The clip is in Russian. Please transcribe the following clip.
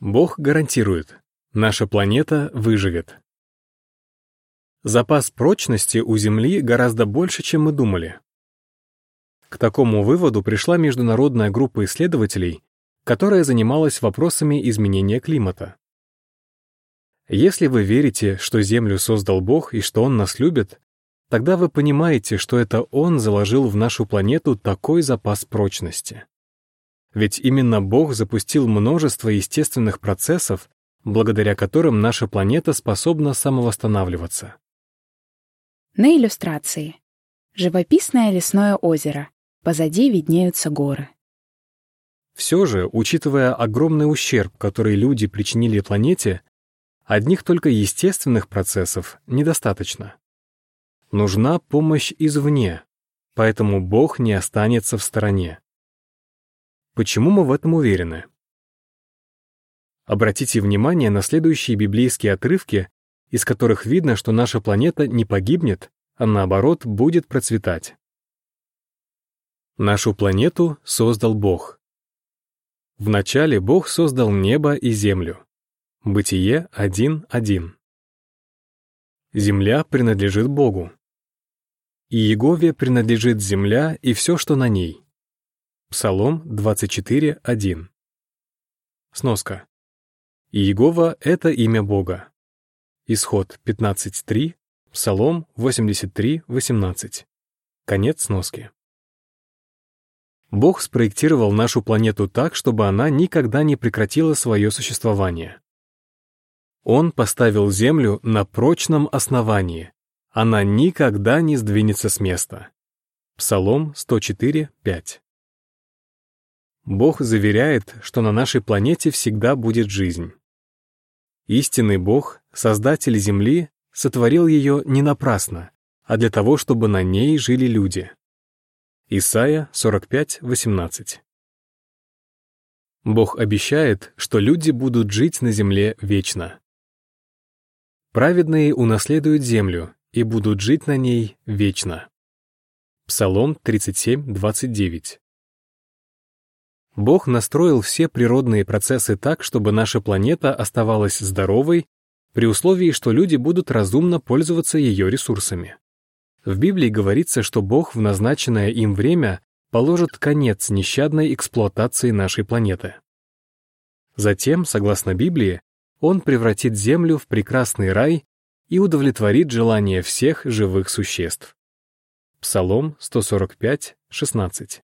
Бог гарантирует, наша планета выживет. Запас прочности у Земли гораздо больше, чем мы думали. К такому выводу пришла международная группа исследователей, которая занималась вопросами изменения климата. Если вы верите, что Землю создал Бог и что Он нас любит, тогда вы понимаете, что это Он заложил в нашу планету такой запас прочности. Ведь именно Бог запустил множество естественных процессов, благодаря которым наша планета способна самовосстанавливаться. На иллюстрации. Живописное лесное озеро. Позади виднеются горы. Все же, учитывая огромный ущерб, который люди причинили планете, одних только естественных процессов недостаточно. Нужна помощь извне, поэтому Бог не останется в стороне. Почему мы в этом уверены? Обратите внимание на следующие библейские отрывки, из которых видно, что наша планета не погибнет, а наоборот будет процветать. Нашу планету создал Бог. Вначале Бог создал небо и землю. Бытие 1.1. Земля принадлежит Богу. И Егове принадлежит земля и все, что на ней. Псалом 24.1. Сноска. Иегова — это имя Бога. Исход 15.3, Псалом 83.18. Конец сноски. Бог спроектировал нашу планету так, чтобы она никогда не прекратила свое существование. Он поставил Землю на прочном основании. Она никогда не сдвинется с места. Псалом 104.5. Бог заверяет, что на нашей планете всегда будет жизнь. Истинный Бог, Создатель Земли, сотворил ее не напрасно, а для того, чтобы на ней жили люди. Исайя 45:18. Бог обещает, что люди будут жить на земле вечно. Праведные унаследуют землю и будут жить на ней вечно. Псалом 37:29. Бог настроил все природные процессы так, чтобы наша планета оставалась здоровой, при условии, что люди будут разумно пользоваться ее ресурсами. В Библии говорится, что Бог в назначенное им время положит конец нещадной эксплуатации нашей планеты. Затем, согласно Библии, Он превратит Землю в прекрасный рай и удовлетворит желания всех живых существ. Псалом 145, 16.